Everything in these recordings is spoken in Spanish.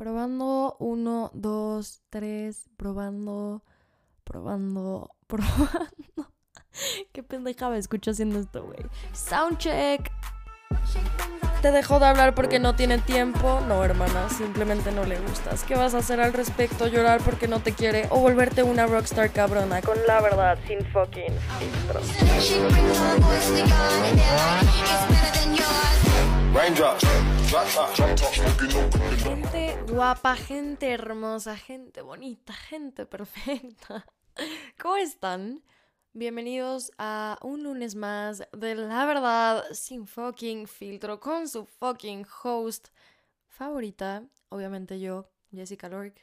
Probando, uno, dos, tres, probando, probando, probando. Qué pendeja me escucho haciendo esto, güey. Soundcheck. ¿Te dejó de hablar porque no tiene tiempo? No, hermana, simplemente no le gustas. ¿Qué vas a hacer al respecto? ¿Llorar porque no te quiere? ¿O volverte una rockstar cabrona? Con la verdad, sin fucking filtros. Gente guapa, gente hermosa, gente bonita, gente perfecta. ¿Cómo están? Bienvenidos a un lunes más de La Verdad sin fucking filtro con su fucking host favorita, obviamente yo, Jessica Lork.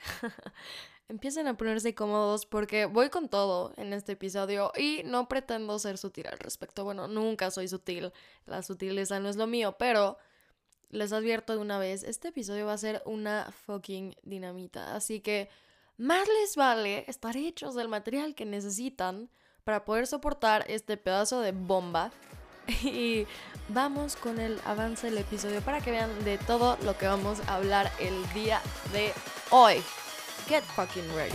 Empiecen a ponerse cómodos porque voy con todo en este episodio y no pretendo ser sutil al respecto. Bueno, nunca soy sutil, la sutileza no es lo mío, pero les advierto de una vez, este episodio va a ser una fucking dinamita, así que más les vale estar hechos del material que necesitan para poder soportar este pedazo de bomba. Y vamos con el avance del episodio para que vean de todo lo que vamos a hablar el día de hoy. Get fucking ready.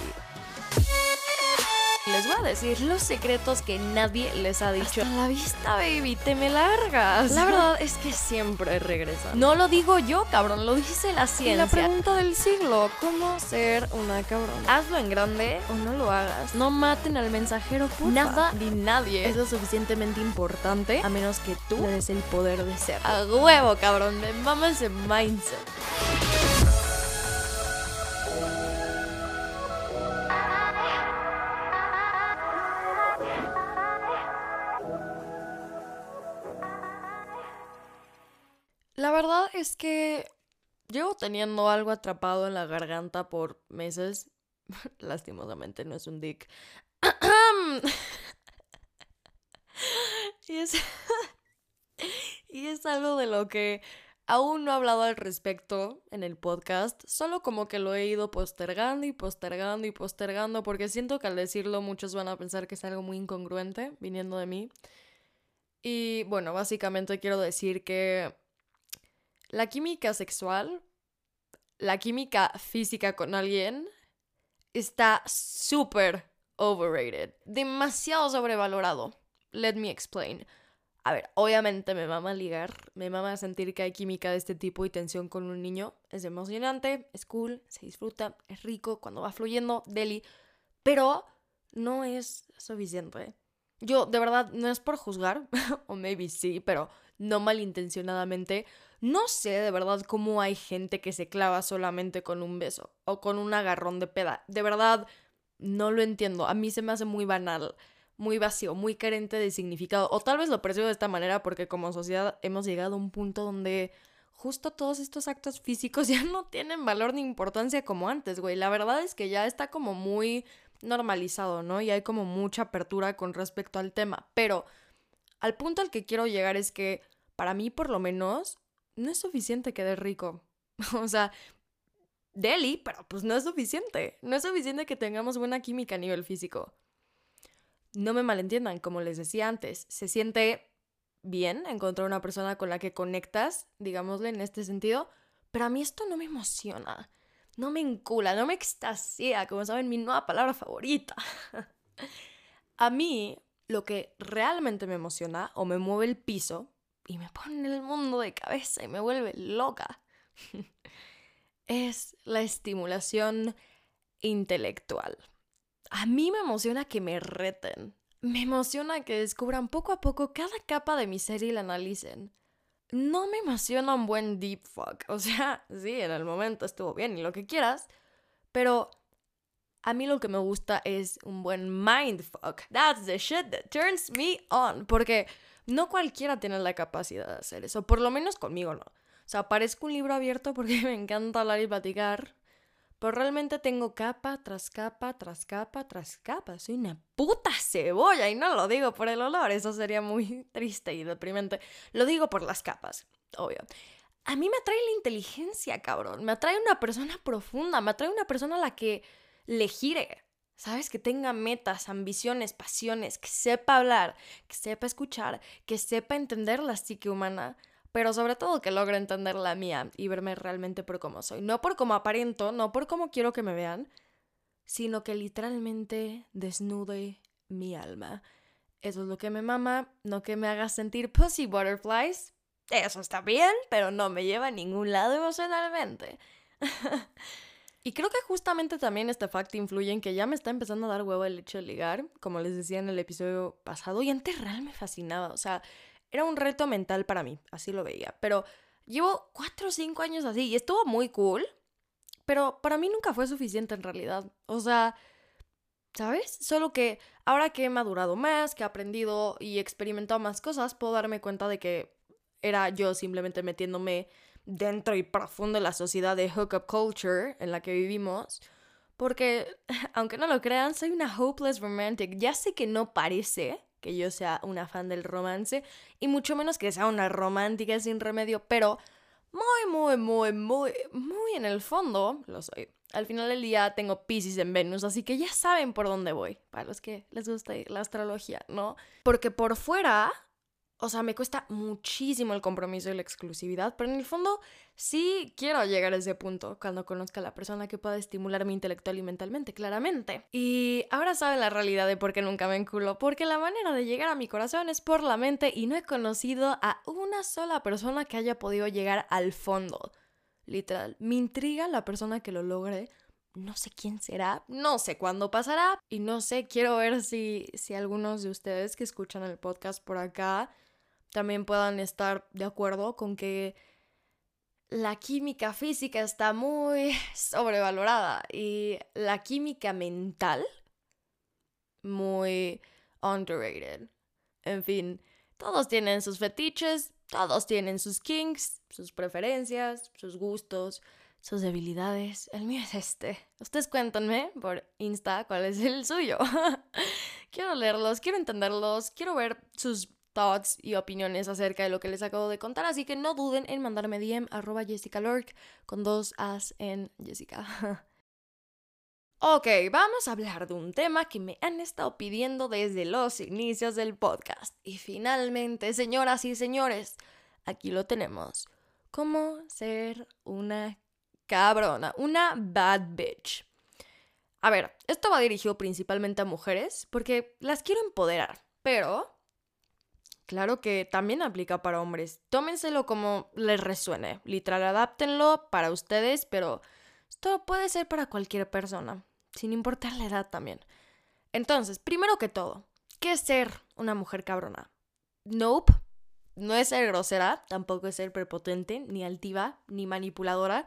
Les voy a decir los secretos que nadie les ha dicho. Hasta la vista, baby, te me largas. La verdad es que siempre regresa. No lo digo yo, cabrón, lo dice la ciencia. la pregunta del siglo, ¿cómo ser una cabrón? Hazlo en grande o no lo hagas. No maten al mensajero, puta. Nada ni nadie es lo suficientemente importante a menos que tú le des el poder de ser. A huevo, cabrón, me mama ese mindset. Es que llevo teniendo algo atrapado en la garganta por meses. Lastimosamente no es un dick. y, es y es algo de lo que aún no he hablado al respecto en el podcast. Solo como que lo he ido postergando y postergando y postergando porque siento que al decirlo muchos van a pensar que es algo muy incongruente viniendo de mí. Y bueno, básicamente quiero decir que la química sexual, la química física con alguien, está súper overrated. Demasiado sobrevalorado. Let me explain. A ver, obviamente me mama ligar, me mama sentir que hay química de este tipo y tensión con un niño. Es emocionante, es cool, se disfruta, es rico cuando va fluyendo, deli. Pero no es suficiente. Yo, de verdad, no es por juzgar, o maybe sí, pero no malintencionadamente. No sé de verdad cómo hay gente que se clava solamente con un beso o con un agarrón de peda. De verdad, no lo entiendo. A mí se me hace muy banal, muy vacío, muy carente de significado. O tal vez lo percibo de esta manera porque como sociedad hemos llegado a un punto donde justo todos estos actos físicos ya no tienen valor ni importancia como antes, güey. La verdad es que ya está como muy normalizado, ¿no? Y hay como mucha apertura con respecto al tema. Pero al punto al que quiero llegar es que, para mí por lo menos, no es suficiente que rico. o sea, deli, pero pues no es suficiente. No es suficiente que tengamos buena química a nivel físico. No me malentiendan, como les decía antes, se siente bien encontrar una persona con la que conectas, digámosle en este sentido, pero a mí esto no me emociona, no me encula, no me extasía, como saben, mi nueva palabra favorita. a mí lo que realmente me emociona o me mueve el piso y me pone el mundo de cabeza y me vuelve loca es la estimulación intelectual. A mí me emociona que me reten. Me emociona que descubran poco a poco cada capa de mi ser y la analicen. No me emociona un buen deep fuck. O sea, sí, en el momento estuvo bien y lo que quieras, pero a mí lo que me gusta es un buen mindfuck. That's the shit that turns me on. Porque no cualquiera tiene la capacidad de hacer eso. Por lo menos conmigo no. O sea, parezco un libro abierto porque me encanta hablar y platicar. Pero realmente tengo capa tras capa, tras capa, tras capa. Soy una puta cebolla y no lo digo por el olor. Eso sería muy triste y deprimente. Lo digo por las capas, obvio. A mí me atrae la inteligencia, cabrón. Me atrae una persona profunda. Me atrae una persona a la que le gire, ¿sabes? Que tenga metas, ambiciones, pasiones, que sepa hablar, que sepa escuchar, que sepa entender la psique humana. pero sobre todo que logre entender la mía y verme realmente por cómo soy. No por cómo aparento, no por cómo quiero que me vean, sino que literalmente desnude mi alma. Eso es lo que me mama, no que me haga sentir pussy butterflies. Eso está bien, pero no me lleva a ningún lado emocionalmente. y creo que justamente también este fact influye en que ya me está empezando a dar huevo el hecho de ligar, como les decía en el episodio pasado, y antes real me fascinaba, o sea, era un reto mental para mí, así lo veía, pero llevo cuatro o cinco años así y estuvo muy cool, pero para mí nunca fue suficiente en realidad, o sea, ¿sabes? Solo que ahora que he madurado más, que he aprendido y experimentado más cosas, puedo darme cuenta de que era yo simplemente metiéndome dentro y profundo de la sociedad de hookup culture en la que vivimos. Porque, aunque no lo crean, soy una hopeless romantic. Ya sé que no parece que yo sea una fan del romance, y mucho menos que sea una romántica sin remedio, pero muy, muy, muy, muy, muy en el fondo lo soy. Al final del día tengo Pisces en Venus, así que ya saben por dónde voy, para los que les gusta la astrología, ¿no? Porque por fuera o sea, me cuesta muchísimo el compromiso y la exclusividad, pero en el fondo sí quiero llegar a ese punto cuando conozca a la persona que pueda estimularme intelectual y mentalmente, claramente. Y ahora saben la realidad de por qué nunca me enculo, porque la manera de llegar a mi corazón es por la mente y no he conocido a una sola persona que haya podido llegar al fondo. Literal, me intriga la persona que lo logre, no sé quién será, no sé cuándo pasará y no sé, quiero ver si, si algunos de ustedes que escuchan el podcast por acá también puedan estar de acuerdo con que la química física está muy sobrevalorada y la química mental muy underrated. En fin, todos tienen sus fetiches, todos tienen sus kinks, sus preferencias, sus gustos, sus debilidades. El mío es este. Ustedes cuéntenme por Insta cuál es el suyo. quiero leerlos, quiero entenderlos, quiero ver sus thoughts y opiniones acerca de lo que les acabo de contar, así que no duden en mandarme DM arroba Jessica Lurk con dos as en Jessica. ok, vamos a hablar de un tema que me han estado pidiendo desde los inicios del podcast. Y finalmente, señoras y señores, aquí lo tenemos. ¿Cómo ser una cabrona? Una bad bitch. A ver, esto va dirigido principalmente a mujeres porque las quiero empoderar, pero Claro que también aplica para hombres. Tómenselo como les resuene. Literal, adáptenlo para ustedes, pero esto puede ser para cualquier persona, sin importar la edad también. Entonces, primero que todo, ¿qué es ser una mujer cabrona? Nope. No es ser grosera, tampoco es ser prepotente, ni altiva, ni manipuladora,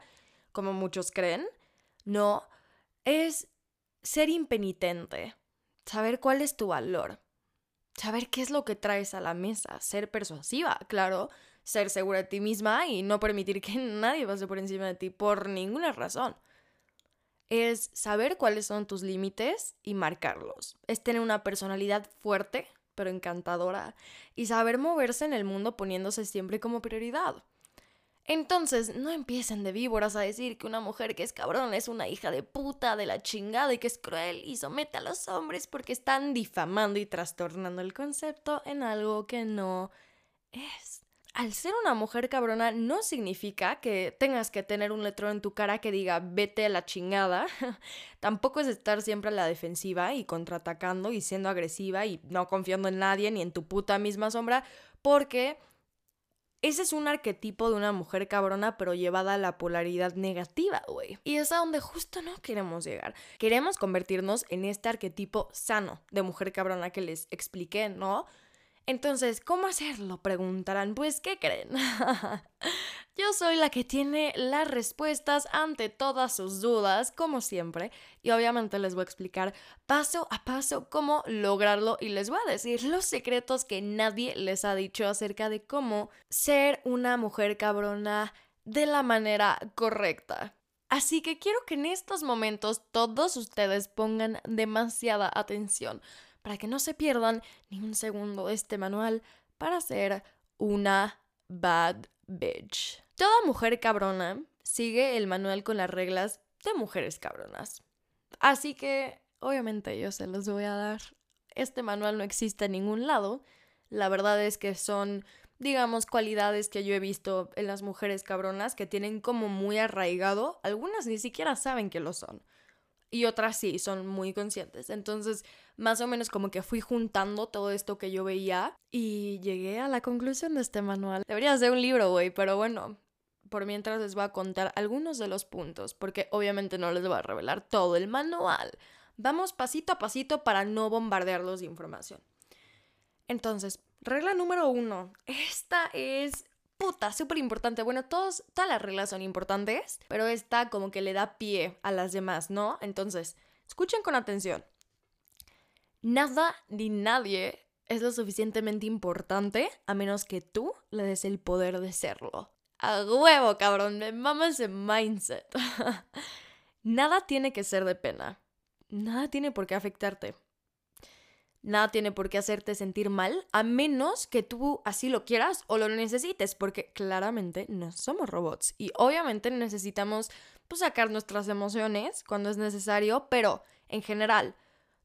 como muchos creen. No, es ser impenitente, saber cuál es tu valor, saber qué es lo que traes a la mesa, ser persuasiva, claro, ser segura de ti misma y no permitir que nadie pase por encima de ti por ninguna razón. Es saber cuáles son tus límites y marcarlos. Es tener una personalidad fuerte, pero encantadora, y saber moverse en el mundo poniéndose siempre como prioridad. Entonces, no empiecen de víboras a decir que una mujer que es cabrón es una hija de puta, de la chingada y que es cruel y somete a los hombres porque están difamando y trastornando el concepto en algo que no es. Al ser una mujer cabrona no significa que tengas que tener un letrero en tu cara que diga vete a la chingada. Tampoco es estar siempre a la defensiva y contraatacando y siendo agresiva y no confiando en nadie ni en tu puta misma sombra porque ese es un arquetipo de una mujer cabrona, pero llevada a la polaridad negativa, güey. Y es a donde justo no queremos llegar. Queremos convertirnos en este arquetipo sano de mujer cabrona que les expliqué, ¿no? Entonces, ¿cómo hacerlo? Preguntarán. Pues, ¿qué creen? Yo soy la que tiene las respuestas ante todas sus dudas, como siempre, y obviamente les voy a explicar paso a paso cómo lograrlo y les voy a decir los secretos que nadie les ha dicho acerca de cómo ser una mujer cabrona de la manera correcta. Así que quiero que en estos momentos todos ustedes pongan demasiada atención para que no se pierdan ni un segundo de este manual para ser una bad bitch. Toda mujer cabrona sigue el manual con las reglas de mujeres cabronas. Así que, obviamente, yo se los voy a dar. Este manual no existe en ningún lado. La verdad es que son digamos, cualidades que yo he visto en las mujeres cabronas que tienen como muy arraigado, algunas ni siquiera saben que lo son. Y otras sí, son muy conscientes. Entonces, más o menos como que fui juntando todo esto que yo veía y llegué a la conclusión de este manual. Debería ser un libro, güey, pero bueno, por mientras les voy a contar algunos de los puntos, porque obviamente no les voy a revelar todo el manual. Vamos pasito a pasito para no bombardearlos de información. Entonces, regla número uno. Esta es puta, súper importante. Bueno, todos, todas las reglas son importantes, pero esta como que le da pie a las demás, ¿no? Entonces, escuchen con atención. Nada ni nadie es lo suficientemente importante a menos que tú le des el poder de serlo. A huevo, cabrón, me mama ese mindset. Nada tiene que ser de pena. Nada tiene por qué afectarte. Nada tiene por qué hacerte sentir mal, a menos que tú así lo quieras o lo necesites, porque claramente no somos robots y obviamente necesitamos pues, sacar nuestras emociones cuando es necesario, pero en general,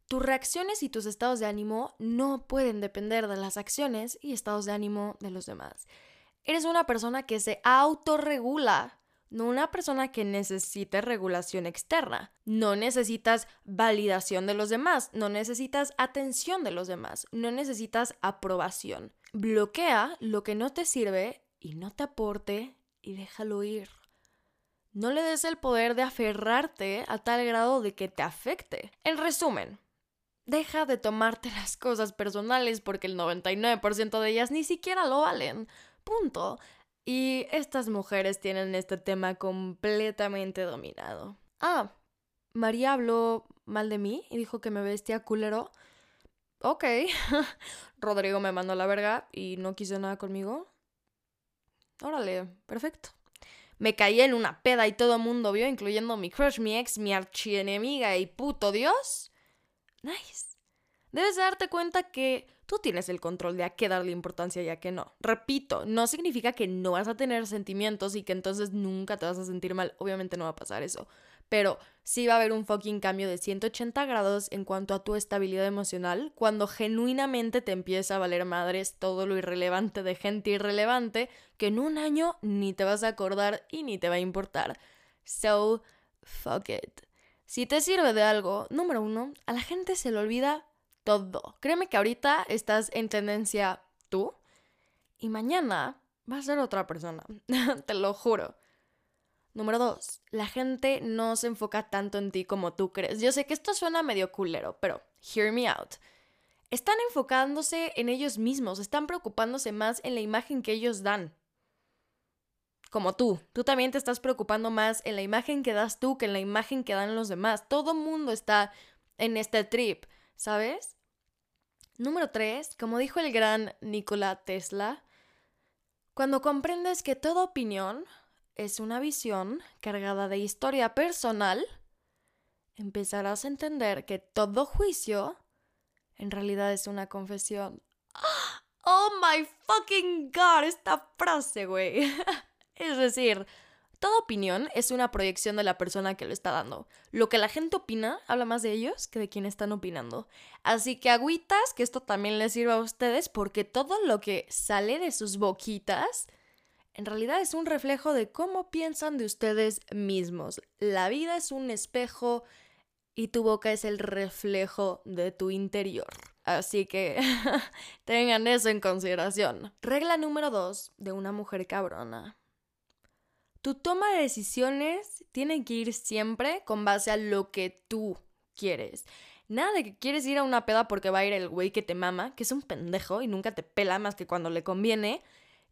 tus reacciones y tus estados de ánimo no pueden depender de las acciones y estados de ánimo de los demás. Eres una persona que se autorregula no una persona que necesite regulación externa. No necesitas validación de los demás, no necesitas atención de los demás, no necesitas aprobación. Bloquea lo que no te sirve y no te aporte y déjalo ir. No le des el poder de aferrarte a tal grado de que te afecte. En resumen, deja de tomarte las cosas personales porque el 99% de ellas ni siquiera lo valen. Punto. Y estas mujeres tienen este tema completamente dominado. Ah, María habló mal de mí y dijo que me vestía culero. Ok. Rodrigo me mandó la verga y no quiso nada conmigo. Órale, perfecto. Me caí en una peda y todo el mundo vio, incluyendo mi crush, mi ex, mi archienemiga y puto Dios. Nice. Debes darte cuenta que tú tienes el control de a qué darle importancia y a qué no. Repito, no significa que no vas a tener sentimientos y que entonces nunca te vas a sentir mal. Obviamente no va a pasar eso. Pero sí va a haber un fucking cambio de 180 grados en cuanto a tu estabilidad emocional cuando genuinamente te empieza a valer madres todo lo irrelevante de gente irrelevante que en un año ni te vas a acordar y ni te va a importar. So, fuck it. Si te sirve de algo, número uno, a la gente se le olvida todo. Créeme que ahorita estás en tendencia tú y mañana va a ser otra persona. Te lo juro. Número dos, la gente no se enfoca tanto en ti como tú crees. Yo sé que esto suena medio culero, pero hear me out. Están enfocándose en ellos mismos, están preocupándose más en la imagen que ellos dan. Como tú, tú también te estás preocupando más en la imagen que das tú que en la imagen que dan los demás. Todo mundo está en este trip. ¿Sabes? Número 3, como dijo el gran Nikola Tesla, cuando comprendes que toda opinión es una visión cargada de historia personal, empezarás a entender que todo juicio en realidad es una confesión. Oh my fucking god, esta frase, güey. es decir, Toda opinión es una proyección de la persona que lo está dando. Lo que la gente opina habla más de ellos que de quien están opinando. Así que agüitas, que esto también les sirva a ustedes, porque todo lo que sale de sus boquitas en realidad es un reflejo de cómo piensan de ustedes mismos. La vida es un espejo y tu boca es el reflejo de tu interior. Así que tengan eso en consideración. Regla número dos de una mujer cabrona. Tu toma de decisiones tiene que ir siempre con base a lo que tú quieres. Nada de que quieres ir a una peda porque va a ir el güey que te mama, que es un pendejo y nunca te pela más que cuando le conviene.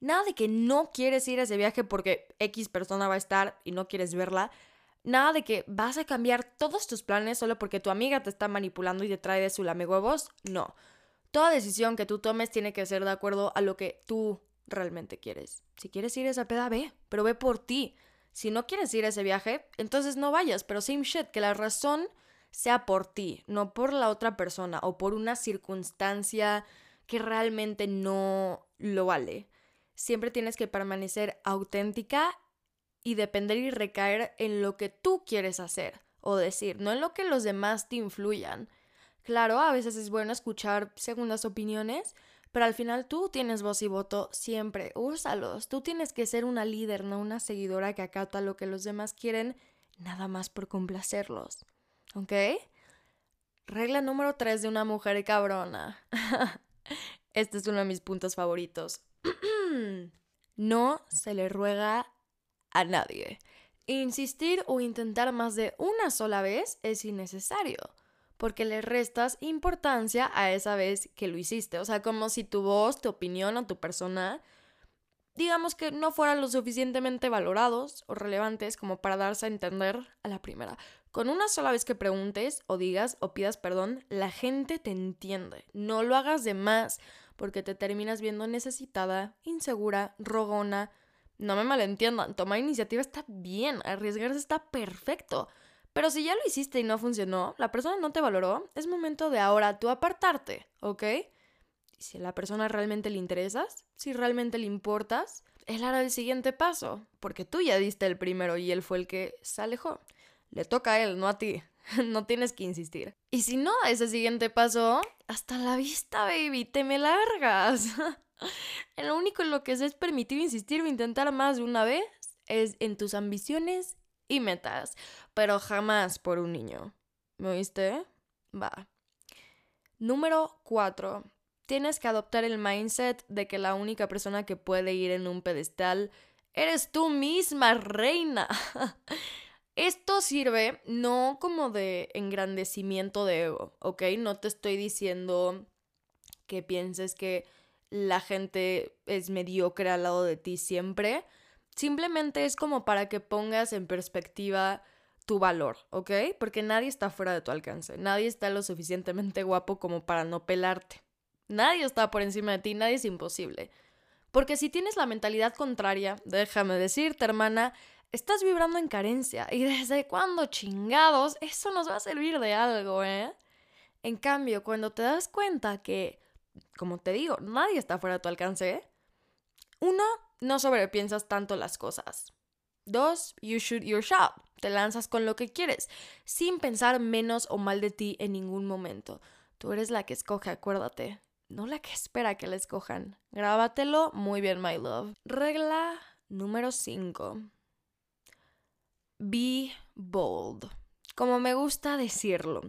Nada de que no quieres ir a ese viaje porque X persona va a estar y no quieres verla. Nada de que vas a cambiar todos tus planes solo porque tu amiga te está manipulando y te trae de su lame huevos. No. Toda decisión que tú tomes tiene que ser de acuerdo a lo que tú realmente quieres. Si quieres ir a esa peda, ve, pero ve por ti. Si no quieres ir a ese viaje, entonces no vayas, pero same shit, que la razón sea por ti, no por la otra persona o por una circunstancia que realmente no lo vale. Siempre tienes que permanecer auténtica y depender y recaer en lo que tú quieres hacer o decir, no en lo que los demás te influyan. Claro, a veces es bueno escuchar segundas opiniones, Pero al final tú tienes voz y voto siempre, úsalos. Tú tienes que ser una líder, no una seguidora que acata lo que los demás quieren nada más por complacerlos. ¿Ok? Regla número 3 de una mujer cabrona. este es uno de mis puntos favoritos. no se le ruega a nadie. Insistir o intentar más de una sola vez es innecesario porque le restas importancia a esa vez que lo hiciste. O sea, como si tu voz, tu opinión o tu persona, digamos que no fueran lo suficientemente valorados o relevantes como para darse a entender a la primera. Con una sola vez que preguntes o digas o pidas perdón, la gente te entiende. No lo hagas de más porque te terminas viendo necesitada, insegura, rogona. No me malentiendan, tomar iniciativa está bien, arriesgarse está perfecto. Pero si ya lo hiciste y no funcionó, la persona no te valoró, es momento de ahora tú apartarte, ¿ok? Si a la persona realmente le interesas, si realmente le importas, él hará el siguiente paso, porque tú ya diste el primero y él fue el que se alejó. Le toca a él, no a ti. no tienes que insistir. Y si no ese siguiente paso, hasta la vista, baby, te me largas. lo único en lo que es permitir insistir o intentar más de una vez es en tus ambiciones y metas, pero jamás por un niño. ¿Me oíste? Va. Número 4. Tienes que adoptar el mindset de que la única persona que puede ir en un pedestal eres tú misma, reina. Esto sirve no como de engrandecimiento de ego, ¿ok? No te estoy diciendo que pienses que la gente es mediocre al lado de ti siempre. Simplemente es como para que pongas en perspectiva tu valor, ¿ok? Porque nadie está fuera de tu alcance, nadie está lo suficientemente guapo como para no pelarte. Nadie está por encima de ti, nadie es imposible. Porque si tienes la mentalidad contraria, déjame decirte, hermana, estás vibrando en carencia. ¿Y desde cuándo chingados? Eso nos va a servir de algo, ¿eh? En cambio, cuando te das cuenta que, como te digo, nadie está fuera de tu alcance, uno, no sobrepiensas tanto las cosas. Dos, you shoot your shot. Te lanzas con lo que quieres, sin pensar menos o mal de ti en ningún momento. Tú eres la que escoge, acuérdate. No la que espera que la escojan. Grábatelo muy bien, my love. Regla número 5. Be bold. Como me gusta decirlo.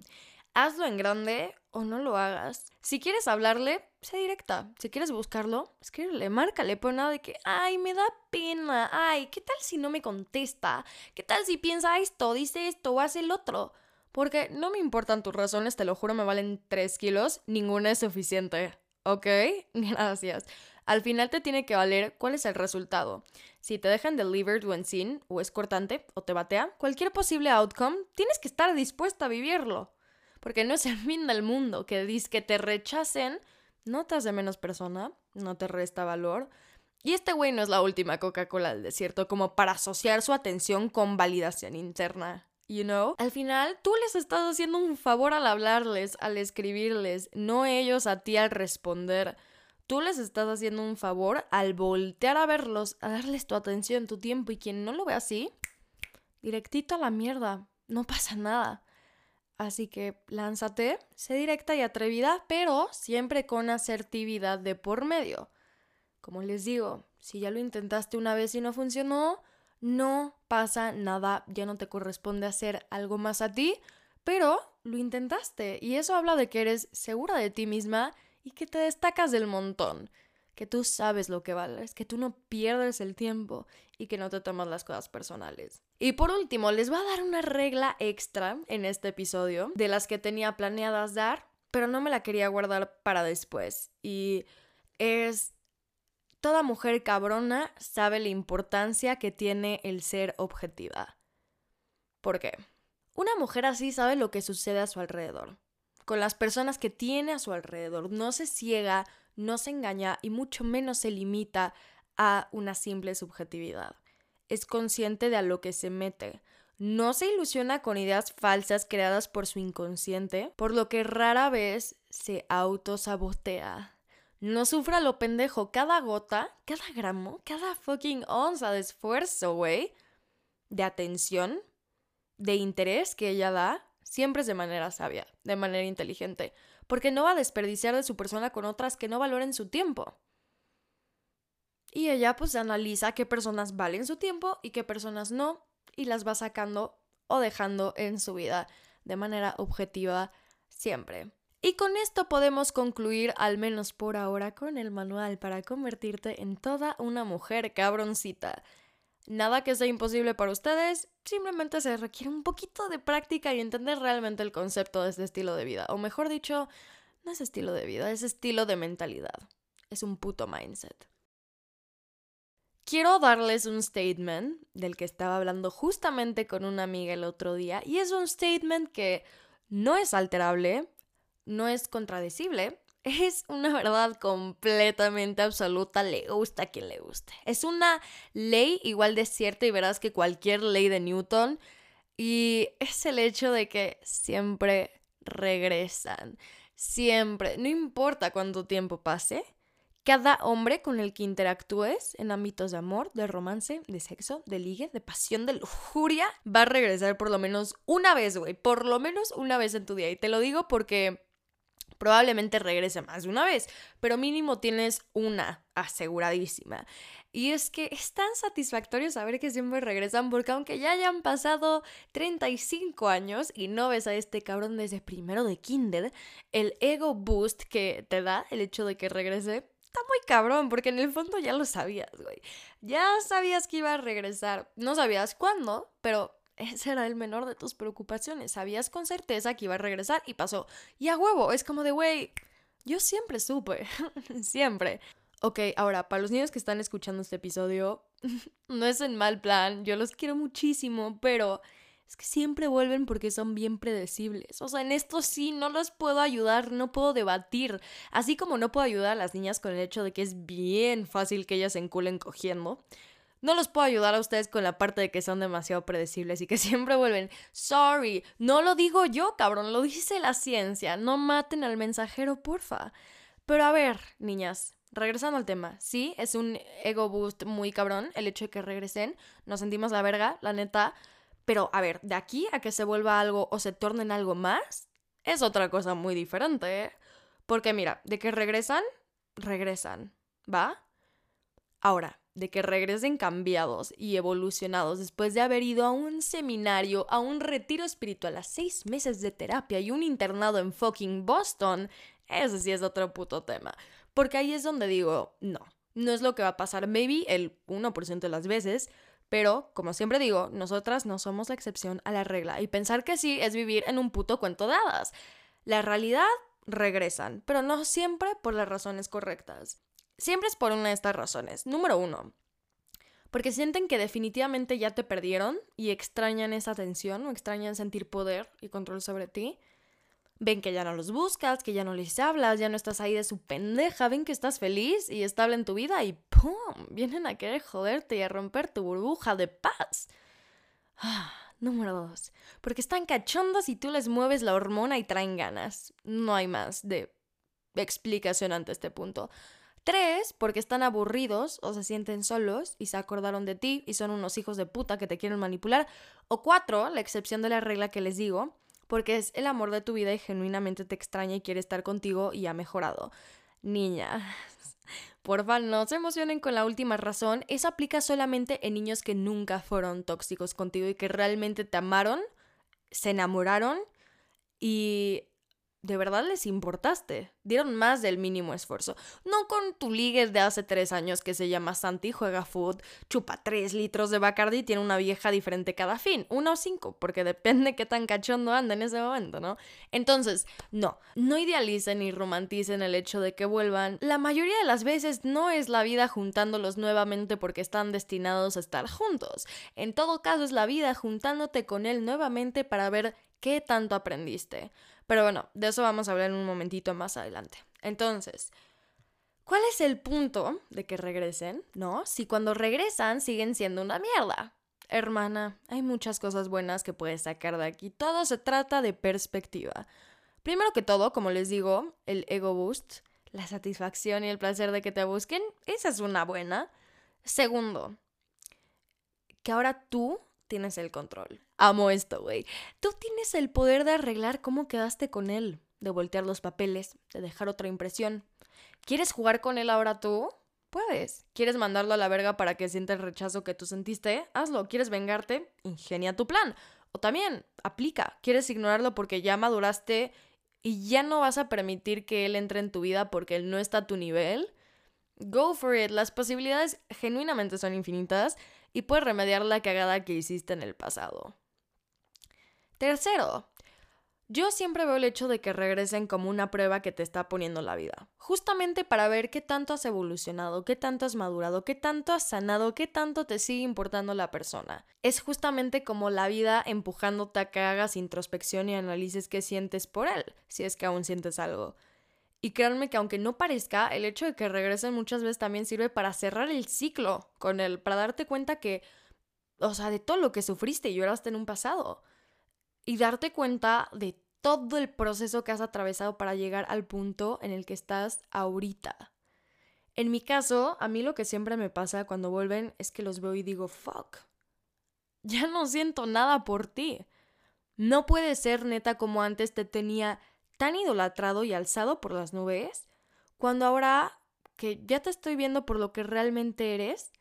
Hazlo en grande o no lo hagas. Si quieres hablarle, sé directa. Si quieres buscarlo, escríbele, márcale, pero nada de que, ay, me da pena, ay, ¿qué tal si no me contesta? ¿Qué tal si piensa esto, dice esto o hace el otro? Porque no me importan tus razones, te lo juro, me valen 3 kilos, ninguna es suficiente. ¿Ok? Gracias. Al final te tiene que valer cuál es el resultado. Si te dejan delivered when seen, o es cortante, o te batea, cualquier posible outcome, tienes que estar dispuesta a vivirlo porque no es el fin del mundo que dis que te rechacen, no te menos persona, no te resta valor. Y este güey no es la última Coca-Cola del desierto como para asociar su atención con validación interna. You know? Al final, tú les estás haciendo un favor al hablarles, al escribirles, no ellos a ti al responder. Tú les estás haciendo un favor al voltear a verlos, a darles tu atención, tu tiempo, y quien no lo ve así, directito a la mierda. No pasa nada. Así que lánzate, sé directa y atrevida, pero siempre con asertividad de por medio. Como les digo, si ya lo intentaste una vez y no funcionó, no pasa nada, ya no te corresponde hacer algo más a ti, pero lo intentaste y eso habla de que eres segura de ti misma y que te destacas del montón que tú sabes lo que vales, que tú no pierdes el tiempo y que no te tomas las cosas personales. Y por último, les voy a dar una regla extra en este episodio de las que tenía planeadas dar, pero no me la quería guardar para después. Y es, toda mujer cabrona sabe la importancia que tiene el ser objetiva. ¿Por qué? Una mujer así sabe lo que sucede a su alrededor, con las personas que tiene a su alrededor, no se ciega no se engaña y mucho menos se limita a una simple subjetividad. Es consciente de a lo que se mete. No se ilusiona con ideas falsas creadas por su inconsciente, por lo que rara vez se autosabotea. No sufra lo pendejo cada gota, cada gramo, cada fucking onza de esfuerzo, güey, de atención, de interés que ella da, siempre es de manera sabia, de manera inteligente porque no va a desperdiciar de su persona con otras que no valoren su tiempo. Y ella pues analiza qué personas valen su tiempo y qué personas no, y las va sacando o dejando en su vida de manera objetiva siempre. Y con esto podemos concluir, al menos por ahora, con el manual para convertirte en toda una mujer cabroncita. Nada que sea imposible para ustedes, simplemente se requiere un poquito de práctica y entender realmente el concepto de este estilo de vida. O mejor dicho, no es estilo de vida, es estilo de mentalidad. Es un puto mindset. Quiero darles un statement del que estaba hablando justamente con una amiga el otro día y es un statement que no es alterable, no es contradecible, es una verdad completamente absoluta, le gusta a quien le guste. Es una ley igual de cierta y verás que cualquier ley de Newton y es el hecho de que siempre regresan, siempre, no importa cuánto tiempo pase, cada hombre con el que interactúes en ámbitos de amor, de romance, de sexo, de ligue, de pasión, de lujuria, va a regresar por lo menos una vez, güey, por lo menos una vez en tu día. Y te lo digo porque probablemente regrese más de una vez, pero mínimo tienes una aseguradísima. Y es que es tan satisfactorio saber que siempre regresan porque aunque ya hayan pasado 35 años y no ves a este cabrón desde primero de kinder, el ego boost que te da el hecho de que regrese está muy cabrón porque en el fondo ya lo sabías, güey. Ya sabías que iba a regresar. No sabías cuándo, pero ese era el menor de tus preocupaciones. Sabías con certeza que iba a regresar y pasó. Y a huevo, es como de, güey, yo siempre supe, siempre. Ok, ahora, para los niños que están escuchando este episodio, no es en mal plan, yo los quiero muchísimo, pero es que siempre vuelven porque son bien predecibles. O sea, en esto sí, no los puedo ayudar, no puedo debatir. Así como no puedo ayudar a las niñas con el hecho de que es bien fácil que ellas se enculen cogiendo. No los puedo ayudar a ustedes con la parte de que son demasiado predecibles y que siempre vuelven. Sorry, no lo digo yo, cabrón, lo dice la ciencia. No maten al mensajero, porfa. Pero a ver, niñas, regresando al tema. Sí, es un ego boost muy cabrón el hecho de que regresen. Nos sentimos la verga, la neta. Pero a ver, de aquí a que se vuelva algo o se tornen algo más, es otra cosa muy diferente. ¿eh? Porque mira, de que regresan, regresan. ¿Va? Ahora, de que regresen cambiados y evolucionados después de haber ido a un seminario, a un retiro espiritual, a seis meses de terapia y un internado en fucking Boston, ese sí es otro puto tema. Porque ahí es donde digo, no, no es lo que va a pasar, maybe el 1% de las veces, pero como siempre digo, nosotras no somos la excepción a la regla y pensar que sí es vivir en un puto cuento de hadas. La realidad regresan, pero no siempre por las razones correctas. Siempre es por una de estas razones. Número uno, porque sienten que definitivamente ya te perdieron y extrañan esa atención o extrañan sentir poder y control sobre ti. Ven que ya no los buscas, que ya no les hablas, ya no estás ahí de su pendeja, ven que estás feliz y estable en tu vida y ¡pum! Vienen a querer joderte y a romper tu burbuja de paz. Ah, número dos, porque están cachondos y tú les mueves la hormona y traen ganas. No hay más de explicación ante este punto. Tres, porque están aburridos o se sienten solos y se acordaron de ti y son unos hijos de puta que te quieren manipular. O cuatro, la excepción de la regla que les digo, porque es el amor de tu vida y genuinamente te extraña y quiere estar contigo y ha mejorado. Niña, porfa, no se emocionen con la última razón. Eso aplica solamente en niños que nunca fueron tóxicos contigo y que realmente te amaron, se enamoraron y de verdad les importaste. Dieron más del mínimo esfuerzo. No con tu ligue de hace tres años que se llama Santi, juega food, chupa tres litros de Bacardi y tiene una vieja diferente cada fin. Una o cinco, porque depende qué tan cachondo anda en ese momento, ¿no? Entonces, no, no idealicen ni romanticen el hecho de que vuelvan. La mayoría de las veces no es la vida juntándolos nuevamente porque están destinados a estar juntos. En todo caso, es la vida juntándote con él nuevamente para ver qué tanto aprendiste. Pero bueno, de eso vamos a hablar en un momentito más adelante. Entonces, ¿cuál es el punto de que regresen? ¿No? Si cuando regresan siguen siendo una mierda. Hermana, hay muchas cosas buenas que puedes sacar de aquí. Todo se trata de perspectiva. Primero que todo, como les digo, el ego boost, la satisfacción y el placer de que te busquen, esa es una buena. Segundo, que ahora tú tienes el control. Amo esto, güey. Tú tienes el poder de arreglar cómo quedaste con él. de voltear los papeles, de dejar otra impresión. ¿Quieres jugar con él ahora tú? Puedes. ¿Quieres mandarlo a la verga para que sienta el rechazo que tú sentiste? Hazlo. ¿Quieres vengarte? Ingenia tu plan. O también, aplica. ¿Quieres ignorarlo porque ya maduraste y ya no vas a permitir que él entre en tu vida porque él no está a tu nivel? Go for it. Las posibilidades genuinamente son infinitas y puedes remediar la cagada que hiciste en el pasado. Tercero, yo siempre veo el hecho de que regresen como una prueba que te está poniendo la vida, justamente para ver qué tanto has evolucionado, qué tanto has madurado, qué tanto has sanado, qué tanto te sigue importando la persona. Es justamente como la vida empujándote a que hagas introspección y analices qué sientes por él, si es que aún sientes algo. Y créanme que aunque no parezca, el hecho de que regresen muchas veces también sirve para cerrar el ciclo con él, para darte cuenta que, o sea, de todo lo que sufriste y lloraste en un pasado y darte cuenta de todo el proceso que has atravesado para llegar al punto en el que estás ahorita. En mi caso, a mí lo que siempre me pasa cuando vuelven es que los veo y digo, fuck, ya no siento nada por ti. No puede ser neta como antes te tenía tan idolatrado y alzado por las nubes, cuando ahora que ya te estoy viendo por lo que realmente eres,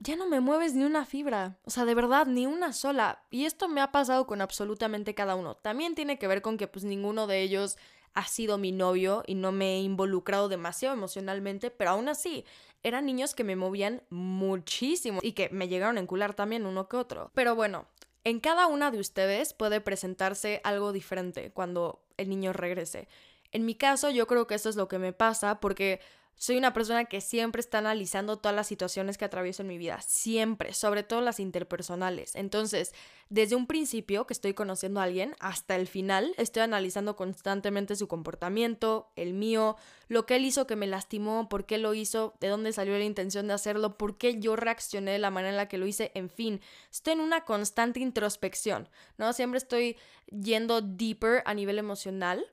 ya no me mueves ni una fibra, o sea, de verdad, ni una sola. Y esto me ha pasado con absolutamente cada uno. También tiene que ver con que pues ninguno de ellos ha sido mi novio y no me he involucrado demasiado emocionalmente, pero aún así, eran niños que me movían muchísimo y que me llegaron a encular también uno que otro. Pero bueno, en cada una de ustedes puede presentarse algo diferente cuando el niño regrese. En mi caso, yo creo que eso es lo que me pasa porque soy una persona que siempre está analizando todas las situaciones que atravieso en mi vida, siempre, sobre todo las interpersonales. Entonces, desde un principio que estoy conociendo a alguien hasta el final, estoy analizando constantemente su comportamiento, el mío, lo que él hizo que me lastimó, por qué lo hizo, de dónde salió la intención de hacerlo, por qué yo reaccioné de la manera en la que lo hice, en fin, estoy en una constante introspección, ¿no? Siempre estoy yendo deeper a nivel emocional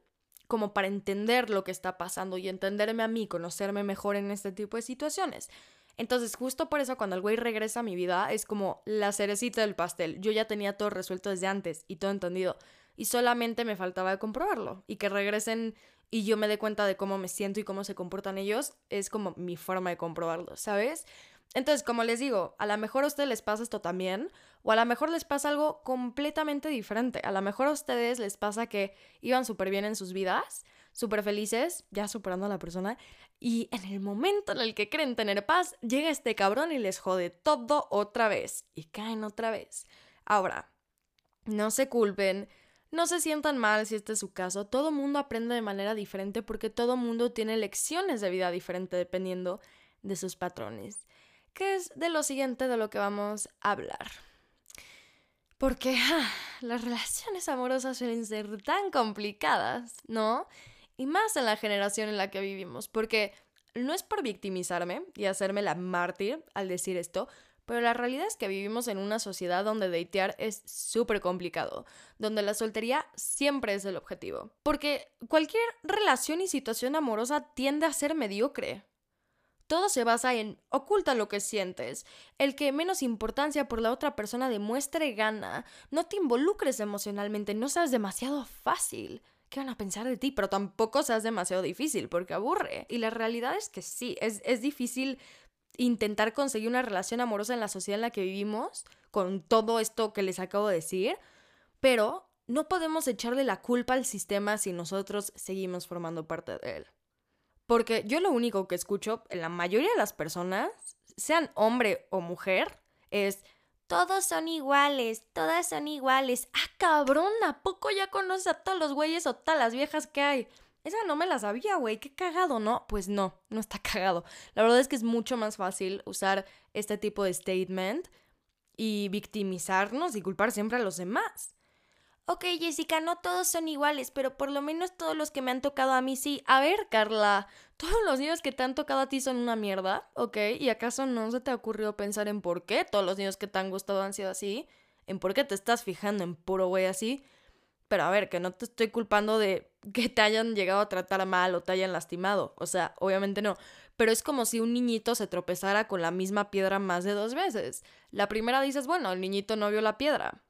como para entender lo que está pasando y entenderme a mí, conocerme mejor en este tipo de situaciones. Entonces, justo por eso cuando el güey regresa a mi vida es como la cerecita del pastel. Yo ya tenía todo resuelto desde antes y todo entendido. Y solamente me faltaba comprobarlo. Y que regresen y yo me dé cuenta de cómo me siento y cómo se comportan ellos es como mi forma de comprobarlo, ¿sabes? Entonces, como les digo, a lo mejor a ustedes les pasa esto también, o a lo mejor les pasa algo completamente diferente. A lo mejor a ustedes les pasa que iban súper bien en sus vidas, súper felices, ya superando a la persona, y en el momento en el que creen tener paz, llega este cabrón y les jode todo otra vez, y caen otra vez. Ahora, no se culpen, no se sientan mal si este es su caso, todo mundo aprende de manera diferente porque todo mundo tiene lecciones de vida diferente dependiendo de sus patrones que es de lo siguiente de lo que vamos a hablar. Porque ah, las relaciones amorosas suelen ser tan complicadas, ¿no? Y más en la generación en la que vivimos, porque no es por victimizarme y hacerme la mártir al decir esto, pero la realidad es que vivimos en una sociedad donde datear es súper complicado, donde la soltería siempre es el objetivo. Porque cualquier relación y situación amorosa tiende a ser mediocre. Todo se basa en oculta lo que sientes. El que menos importancia por la otra persona demuestre gana. No te involucres emocionalmente, no seas demasiado fácil. ¿Qué van a pensar de ti? Pero tampoco seas demasiado difícil porque aburre. Y la realidad es que sí, es, es difícil intentar conseguir una relación amorosa en la sociedad en la que vivimos, con todo esto que les acabo de decir, pero no podemos echarle la culpa al sistema si nosotros seguimos formando parte de él. Porque yo lo único que escucho en la mayoría de las personas, sean hombre o mujer, es todos son iguales, todas son iguales. Ah, cabrón, ¿a poco ya conoces a todos los güeyes o todas las viejas que hay? Esa no me la sabía, güey, qué cagado, ¿no? Pues no, no está cagado. La verdad es que es mucho más fácil usar este tipo de statement y victimizarnos y culpar siempre a los demás. Ok, Jessica, no todos son iguales, pero por lo menos todos los que me han tocado a mí sí. A ver, Carla, todos los niños que te han tocado a ti son una mierda, ¿ok? ¿Y acaso no se te ha ocurrido pensar en por qué todos los niños que te han gustado han sido así? ¿En por qué te estás fijando en puro güey así? Pero a ver, que no te estoy culpando de que te hayan llegado a tratar mal o te hayan lastimado. O sea, obviamente no. Pero es como si un niñito se tropezara con la misma piedra más de dos veces. La primera dices, bueno, el niñito no vio la piedra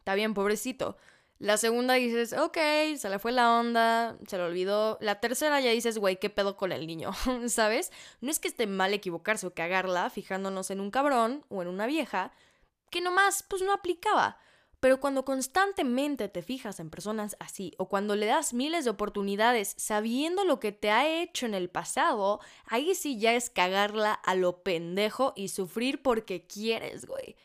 Está bien, pobrecito. La segunda dices, ok, se le fue la onda, se le olvidó. La tercera ya dices, güey, ¿qué pedo con el niño? ¿Sabes? No es que esté mal equivocarse o cagarla fijándonos en un cabrón o en una vieja que nomás, pues no aplicaba. Pero cuando constantemente te fijas en personas así, o cuando le das miles de oportunidades sabiendo lo que te ha hecho en el pasado, ahí sí ya es cagarla a lo pendejo y sufrir porque quieres, güey.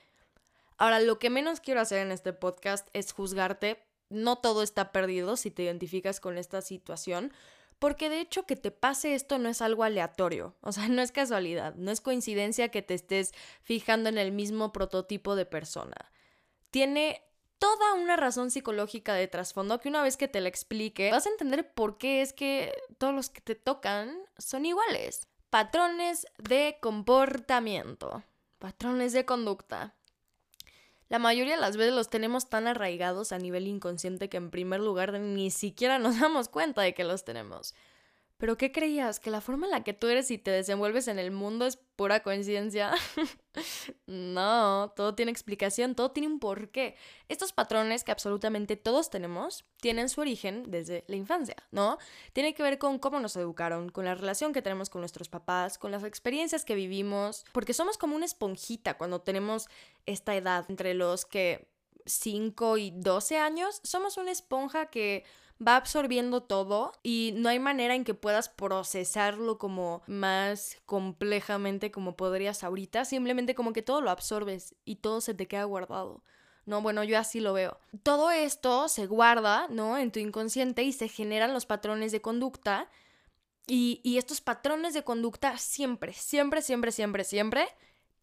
Ahora, lo que menos quiero hacer en este podcast es juzgarte. No todo está perdido si te identificas con esta situación, porque de hecho que te pase esto no es algo aleatorio, o sea, no es casualidad, no es coincidencia que te estés fijando en el mismo prototipo de persona. Tiene toda una razón psicológica de trasfondo que una vez que te la explique vas a entender por qué es que todos los que te tocan son iguales. Patrones de comportamiento, patrones de conducta. La mayoría de las veces los tenemos tan arraigados a nivel inconsciente que en primer lugar ni siquiera nos damos cuenta de que los tenemos. ¿Pero qué creías? ¿Que la forma en la que tú eres y te desenvuelves en el mundo es pura coincidencia? no, todo tiene explicación, todo tiene un porqué. Estos patrones que absolutamente todos tenemos tienen su origen desde la infancia, ¿no? Tiene que ver con cómo nos educaron, con la relación que tenemos con nuestros papás, con las experiencias que vivimos, porque somos como una esponjita cuando tenemos esta edad entre los que 5 y 12 años, somos una esponja que va absorbiendo todo y no hay manera en que puedas procesarlo como más complejamente como podrías ahorita, simplemente como que todo lo absorbes y todo se te queda guardado. No, bueno, yo así lo veo. Todo esto se guarda, ¿no? En tu inconsciente y se generan los patrones de conducta. Y, y estos patrones de conducta siempre, siempre, siempre, siempre, siempre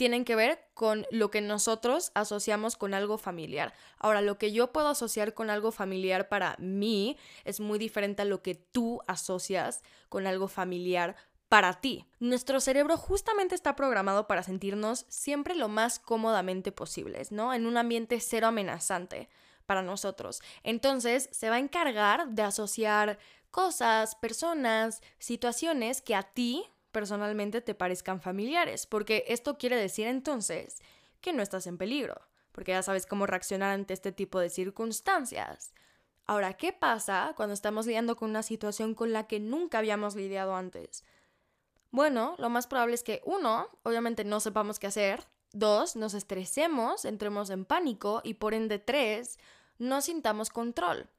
tienen que ver con lo que nosotros asociamos con algo familiar. Ahora, lo que yo puedo asociar con algo familiar para mí es muy diferente a lo que tú asocias con algo familiar para ti. Nuestro cerebro justamente está programado para sentirnos siempre lo más cómodamente posibles, ¿no? En un ambiente cero amenazante para nosotros. Entonces, se va a encargar de asociar cosas, personas, situaciones que a ti personalmente te parezcan familiares, porque esto quiere decir entonces que no estás en peligro, porque ya sabes cómo reaccionar ante este tipo de circunstancias. Ahora, ¿qué pasa cuando estamos lidiando con una situación con la que nunca habíamos lidiado antes? Bueno, lo más probable es que uno, obviamente no sepamos qué hacer, dos, nos estresemos, entremos en pánico y por ende tres, no sintamos control,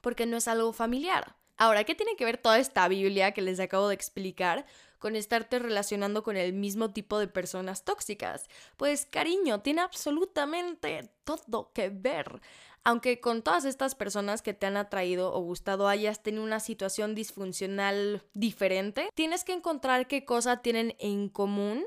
porque no es algo familiar. Ahora, ¿qué tiene que ver toda esta Biblia que les acabo de explicar con estarte relacionando con el mismo tipo de personas tóxicas. Pues cariño, tiene absolutamente todo que ver. Aunque con todas estas personas que te han atraído o gustado hayas tenido una situación disfuncional diferente, tienes que encontrar qué cosa tienen en común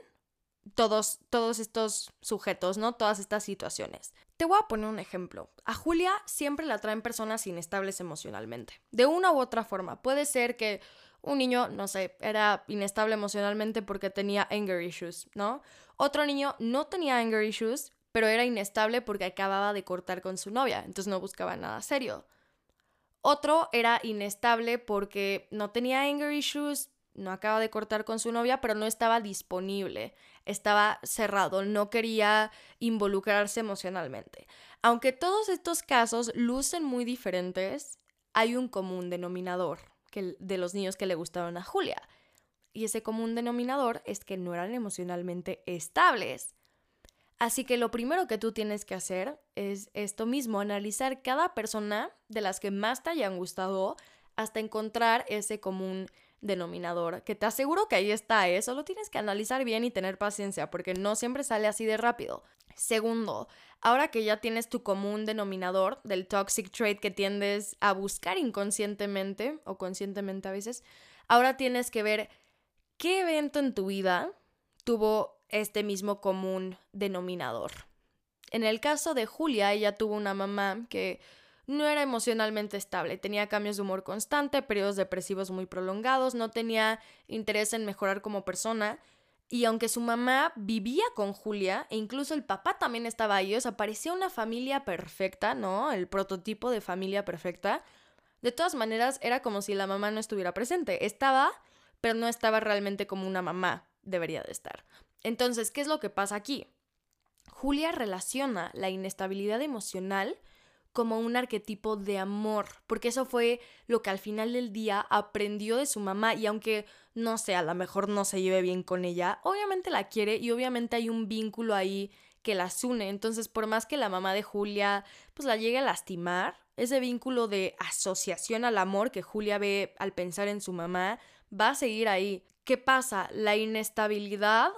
todos, todos estos sujetos, ¿no? Todas estas situaciones. Te voy a poner un ejemplo. A Julia siempre la traen personas inestables emocionalmente. De una u otra forma. Puede ser que un niño, no sé, era inestable emocionalmente porque tenía anger issues, ¿no? Otro niño no tenía anger issues, pero era inestable porque acababa de cortar con su novia, entonces no buscaba nada serio. Otro era inestable porque no tenía anger issues, no acaba de cortar con su novia, pero no estaba disponible, estaba cerrado, no quería involucrarse emocionalmente. Aunque todos estos casos lucen muy diferentes, hay un común denominador que, de los niños que le gustaron a Julia. Y ese común denominador es que no eran emocionalmente estables. Así que lo primero que tú tienes que hacer es esto mismo, analizar cada persona de las que más te hayan gustado hasta encontrar ese común denominador, que te aseguro que ahí está, ¿eh? solo tienes que analizar bien y tener paciencia, porque no siempre sale así de rápido. Segundo, ahora que ya tienes tu común denominador del toxic trait que tiendes a buscar inconscientemente o conscientemente a veces, ahora tienes que ver qué evento en tu vida tuvo este mismo común denominador. En el caso de Julia, ella tuvo una mamá que no era emocionalmente estable, tenía cambios de humor constante, periodos depresivos muy prolongados, no tenía interés en mejorar como persona y aunque su mamá vivía con Julia, e incluso el papá también estaba ahí, o sea, parecía una familia perfecta, ¿no? El prototipo de familia perfecta. De todas maneras, era como si la mamá no estuviera presente. Estaba, pero no estaba realmente como una mamá debería de estar. Entonces, ¿qué es lo que pasa aquí? Julia relaciona la inestabilidad emocional como un arquetipo de amor, porque eso fue lo que al final del día aprendió de su mamá y aunque no sé, a lo mejor no se lleve bien con ella, obviamente la quiere y obviamente hay un vínculo ahí que las une, entonces por más que la mamá de Julia pues la llegue a lastimar, ese vínculo de asociación al amor que Julia ve al pensar en su mamá va a seguir ahí. ¿Qué pasa? La inestabilidad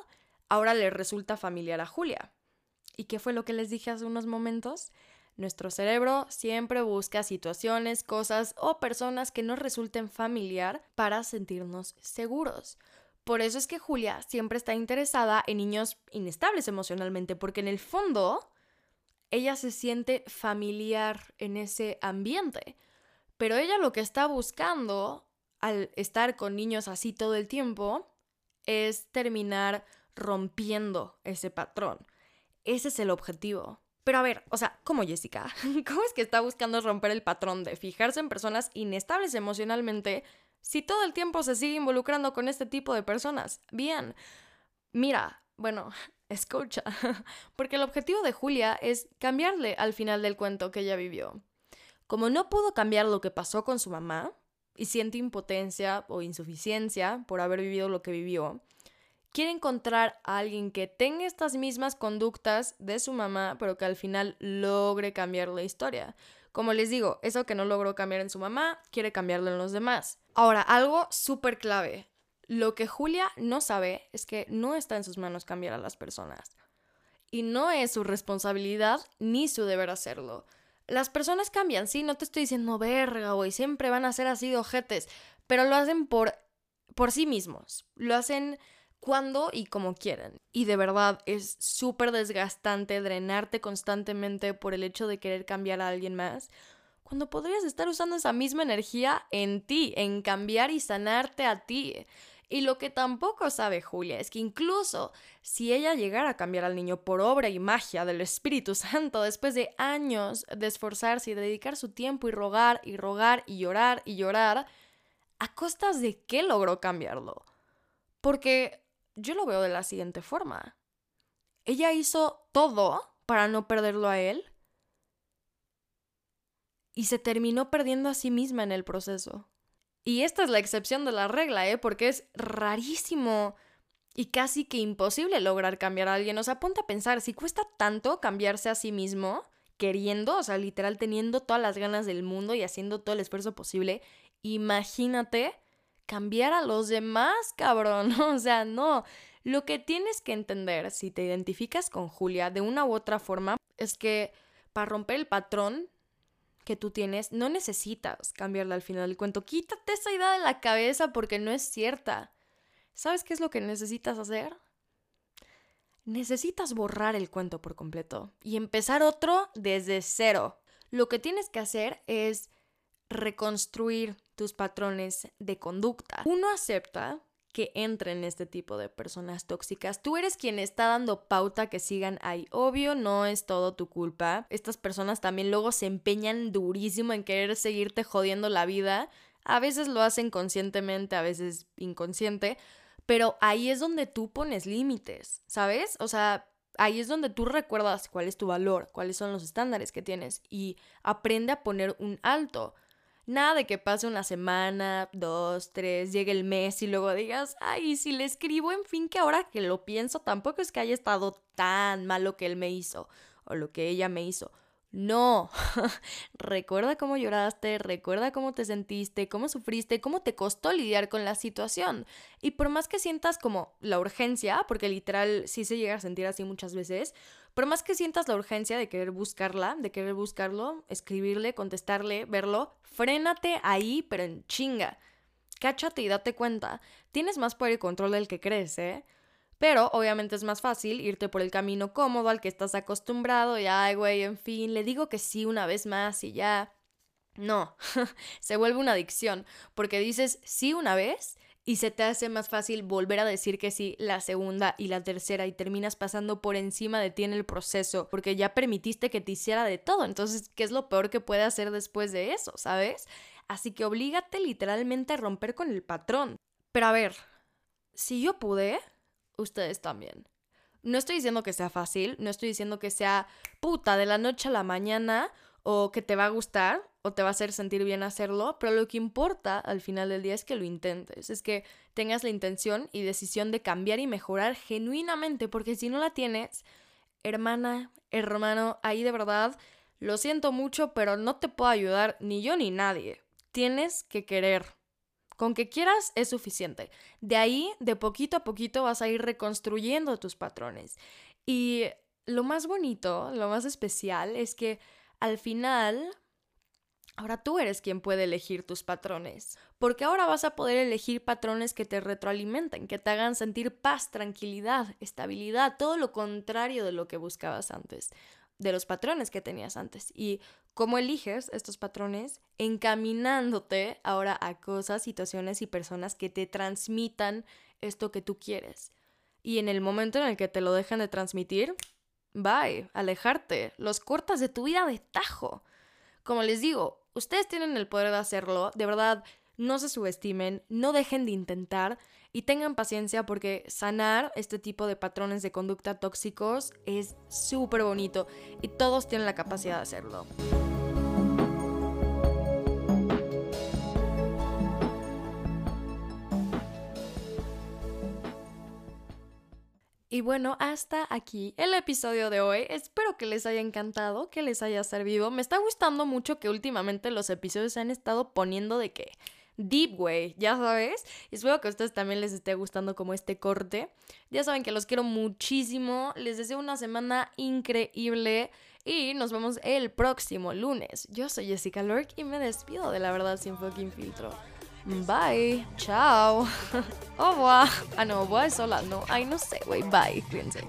ahora le resulta familiar a Julia. ¿Y qué fue lo que les dije hace unos momentos? Nuestro cerebro siempre busca situaciones, cosas o personas que nos resulten familiar para sentirnos seguros. Por eso es que Julia siempre está interesada en niños inestables emocionalmente, porque en el fondo ella se siente familiar en ese ambiente. Pero ella lo que está buscando al estar con niños así todo el tiempo es terminar rompiendo ese patrón. Ese es el objetivo. Pero a ver, o sea, ¿cómo Jessica? ¿Cómo es que está buscando romper el patrón de fijarse en personas inestables emocionalmente si todo el tiempo se sigue involucrando con este tipo de personas? Bien, mira, bueno, escucha, porque el objetivo de Julia es cambiarle al final del cuento que ella vivió. Como no pudo cambiar lo que pasó con su mamá y siente impotencia o insuficiencia por haber vivido lo que vivió, quiere encontrar a alguien que tenga estas mismas conductas de su mamá, pero que al final logre cambiar la historia. Como les digo, eso que no logró cambiar en su mamá, quiere cambiarlo en los demás. Ahora, algo súper clave. Lo que Julia no sabe es que no está en sus manos cambiar a las personas. Y no es su responsabilidad ni su deber hacerlo. Las personas cambian, sí, no te estoy diciendo verga, güey, siempre van a ser así de ojetes, pero lo hacen por, por sí mismos. Lo hacen cuando y como quieren. Y de verdad es súper desgastante drenarte constantemente por el hecho de querer cambiar a alguien más, cuando podrías estar usando esa misma energía en ti, en cambiar y sanarte a ti. Y lo que tampoco sabe Julia es que incluso si ella llegara a cambiar al niño por obra y magia del Espíritu Santo, después de años de esforzarse y dedicar su tiempo y rogar y rogar y llorar y llorar, ¿a costas de qué logró cambiarlo? Porque yo lo veo de la siguiente forma. Ella hizo todo para no perderlo a él y se terminó perdiendo a sí misma en el proceso. Y esta es la excepción de la regla, ¿eh? Porque es rarísimo y casi que imposible lograr cambiar a alguien. O sea, ponte a pensar, si cuesta tanto cambiarse a sí mismo, queriendo, o sea, literal teniendo todas las ganas del mundo y haciendo todo el esfuerzo posible, imagínate cambiar a los demás, cabrón. O sea, no. Lo que tienes que entender si te identificas con Julia de una u otra forma es que para romper el patrón que tú tienes, no necesitas cambiarla al final del cuento. Quítate esa idea de la cabeza porque no es cierta. ¿Sabes qué es lo que necesitas hacer? Necesitas borrar el cuento por completo y empezar otro desde cero. Lo que tienes que hacer es reconstruir tus patrones de conducta. Uno acepta que entren en este tipo de personas tóxicas. Tú eres quien está dando pauta que sigan ahí. Obvio, no es todo tu culpa. Estas personas también luego se empeñan durísimo en querer seguirte jodiendo la vida. A veces lo hacen conscientemente, a veces inconsciente, pero ahí es donde tú pones límites, ¿sabes? O sea, ahí es donde tú recuerdas cuál es tu valor, cuáles son los estándares que tienes y aprende a poner un alto. Nada de que pase una semana, dos, tres, llegue el mes y luego digas, ay, si le escribo, en fin, que ahora que lo pienso, tampoco es que haya estado tan mal lo que él me hizo o lo que ella me hizo. No, recuerda cómo lloraste, recuerda cómo te sentiste, cómo sufriste, cómo te costó lidiar con la situación. Y por más que sientas como la urgencia, porque literal sí se llega a sentir así muchas veces, por más que sientas la urgencia de querer buscarla, de querer buscarlo, escribirle, contestarle, verlo, frénate ahí, pero en chinga. Cáchate y date cuenta. Tienes más poder y control del que crees, ¿eh? Pero obviamente es más fácil irte por el camino cómodo al que estás acostumbrado y, ay, güey, en fin, le digo que sí una vez más y ya. No, se vuelve una adicción, porque dices sí una vez y se te hace más fácil volver a decir que sí la segunda y la tercera y terminas pasando por encima de ti en el proceso porque ya permitiste que te hiciera de todo. Entonces, ¿qué es lo peor que puede hacer después de eso, sabes? Así que oblígate literalmente a romper con el patrón. Pero a ver, si yo pude, ustedes también. No estoy diciendo que sea fácil, no estoy diciendo que sea puta de la noche a la mañana o que te va a gustar o te va a hacer sentir bien hacerlo, pero lo que importa al final del día es que lo intentes, es que tengas la intención y decisión de cambiar y mejorar genuinamente, porque si no la tienes, hermana, hermano, ahí de verdad, lo siento mucho, pero no te puedo ayudar ni yo ni nadie. Tienes que querer. Con que quieras es suficiente. De ahí, de poquito a poquito, vas a ir reconstruyendo tus patrones. Y lo más bonito, lo más especial es que al final, ahora tú eres quien puede elegir tus patrones. Porque ahora vas a poder elegir patrones que te retroalimenten, que te hagan sentir paz, tranquilidad, estabilidad, todo lo contrario de lo que buscabas antes de los patrones que tenías antes y cómo eliges estos patrones encaminándote ahora a cosas, situaciones y personas que te transmitan esto que tú quieres. Y en el momento en el que te lo dejan de transmitir, bye, alejarte, los cortas de tu vida de tajo. Como les digo, ustedes tienen el poder de hacerlo, de verdad, no se subestimen, no dejen de intentar y tengan paciencia porque sanar este tipo de patrones de conducta tóxicos es súper bonito y todos tienen la capacidad de hacerlo. Y bueno, hasta aquí el episodio de hoy. Espero que les haya encantado, que les haya servido. Me está gustando mucho que últimamente los episodios se han estado poniendo de que deep way, ya sabes. Espero que a ustedes también les esté gustando como este corte. Ya saben que los quiero muchísimo. Les deseo una semana increíble. Y nos vemos el próximo lunes. Yo soy Jessica Lurk y me despido de la verdad sin fucking filtro. Bye. Chao. Au revoir. Ah, no, voy sola. No, ay, no sé, güey. Bye. Cuídense.